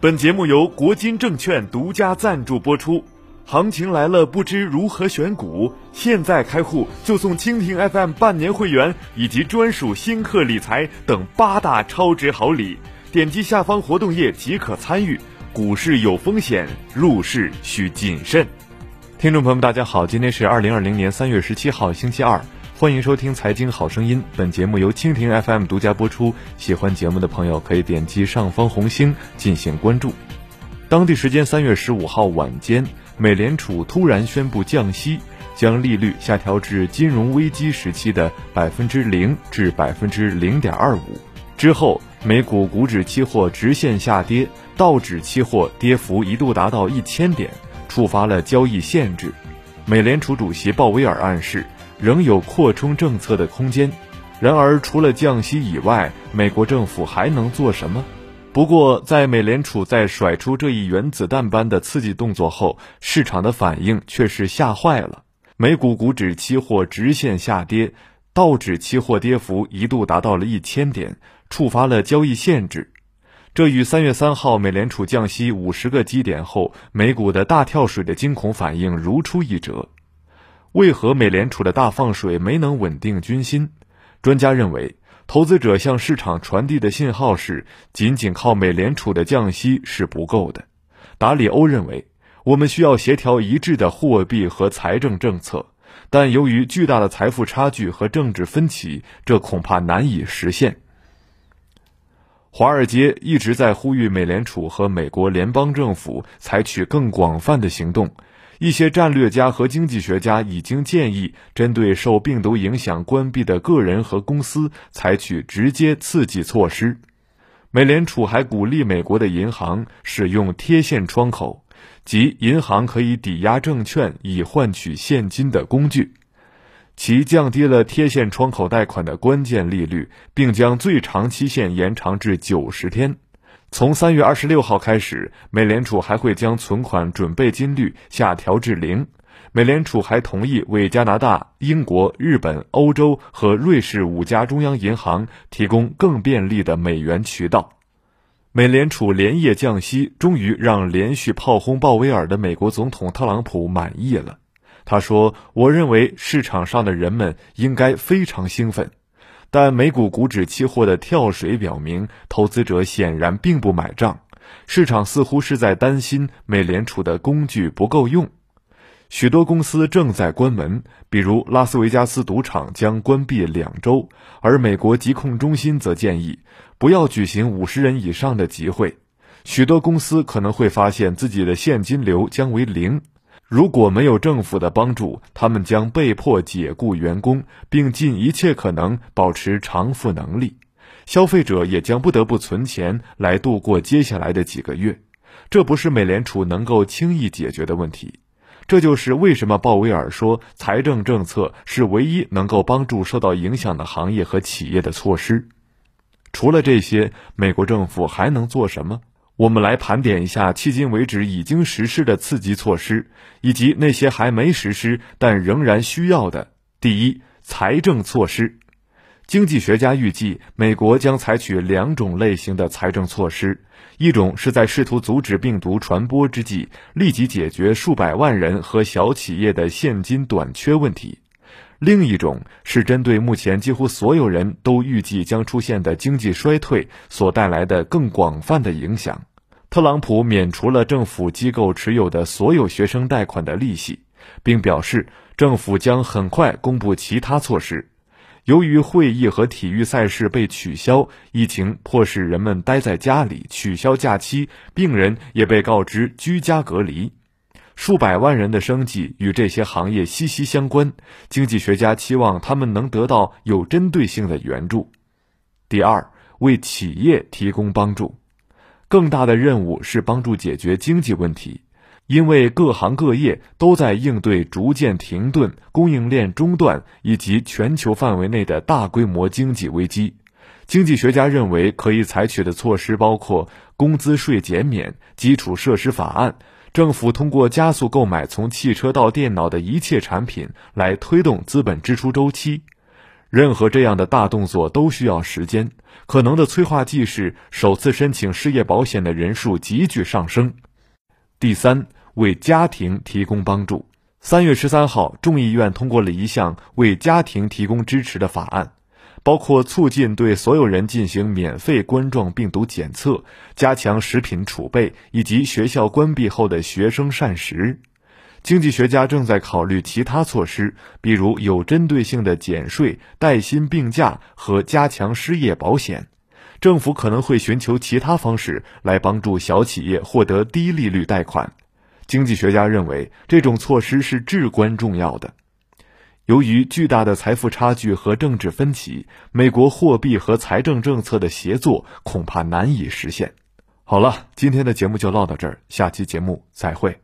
本节目由国金证券独家赞助播出。行情来了，不知如何选股？现在开户就送蜻蜓 FM 半年会员以及专属新客理财等八大超值好礼。点击下方活动页即可参与。股市有风险，入市需谨慎。听众朋友们，大家好，今天是二零二零年三月十七号，星期二。欢迎收听《财经好声音》，本节目由蜻蜓 FM 独家播出。喜欢节目的朋友可以点击上方红星进行关注。当地时间三月十五号晚间，美联储突然宣布降息，将利率下调至金融危机时期的百分之零至百分之零点二五。之后，美股股指期货直线下跌，道指期货跌幅一度达到一千点，触发了交易限制。美联储主席鲍威尔暗示。仍有扩充政策的空间，然而除了降息以外，美国政府还能做什么？不过，在美联储在甩出这一原子弹般的刺激动作后，市场的反应却是吓坏了。美股股指期货直线下跌，道指期货跌幅一度达到了一千点，触发了交易限制。这与三月三号美联储降息五十个基点后美股的大跳水的惊恐反应如出一辙。为何美联储的大放水没能稳定军心？专家认为，投资者向市场传递的信号是，仅仅靠美联储的降息是不够的。达里欧认为，我们需要协调一致的货币和财政政策，但由于巨大的财富差距和政治分歧，这恐怕难以实现。华尔街一直在呼吁美联储和美国联邦政府采取更广泛的行动。一些战略家和经济学家已经建议，针对受病毒影响关闭的个人和公司采取直接刺激措施。美联储还鼓励美国的银行使用贴现窗口，即银行可以抵押证券以换取现金的工具，其降低了贴现窗口贷款的关键利率，并将最长期限延长至九十天。从三月二十六号开始，美联储还会将存款准备金率下调至零。美联储还同意为加拿大、英国、日本、欧洲和瑞士五家中央银行提供更便利的美元渠道。美联储连夜降息，终于让连续炮轰鲍威尔的美国总统特朗普满意了。他说：“我认为市场上的人们应该非常兴奋。”但美股股指期货的跳水表明，投资者显然并不买账。市场似乎是在担心美联储的工具不够用。许多公司正在关门，比如拉斯维加斯赌场将关闭两周，而美国疾控中心则建议不要举行五十人以上的集会。许多公司可能会发现自己的现金流将为零。如果没有政府的帮助，他们将被迫解雇员工，并尽一切可能保持偿付能力。消费者也将不得不存钱来度过接下来的几个月。这不是美联储能够轻易解决的问题。这就是为什么鲍威尔说，财政政策是唯一能够帮助受到影响的行业和企业的措施。除了这些，美国政府还能做什么？我们来盘点一下迄今为止已经实施的刺激措施，以及那些还没实施但仍然需要的。第一，财政措施。经济学家预计，美国将采取两种类型的财政措施：一种是在试图阻止病毒传播之际，立即解决数百万人和小企业的现金短缺问题；另一种是针对目前几乎所有人都预计将出现的经济衰退所带来的更广泛的影响。特朗普免除了政府机构持有的所有学生贷款的利息，并表示政府将很快公布其他措施。由于会议和体育赛事被取消，疫情迫使人们待在家里，取消假期，病人也被告知居家隔离。数百万人的生计与这些行业息息相关，经济学家期望他们能得到有针对性的援助。第二，为企业提供帮助。更大的任务是帮助解决经济问题，因为各行各业都在应对逐渐停顿、供应链中断以及全球范围内的大规模经济危机。经济学家认为，可以采取的措施包括工资税减免、基础设施法案、政府通过加速购买从汽车到电脑的一切产品来推动资本支出周期。任何这样的大动作都需要时间，可能的催化剂是首次申请失业保险的人数急剧上升。第三，为家庭提供帮助。三月十三号，众议院通过了一项为家庭提供支持的法案，包括促进对所有人进行免费冠状病毒检测、加强食品储备以及学校关闭后的学生膳食。经济学家正在考虑其他措施，比如有针对性的减税、带薪病假和加强失业保险。政府可能会寻求其他方式来帮助小企业获得低利率贷款。经济学家认为，这种措施是至关重要的。由于巨大的财富差距和政治分歧，美国货币和财政政策的协作恐怕难以实现。好了，今天的节目就唠到这儿，下期节目再会。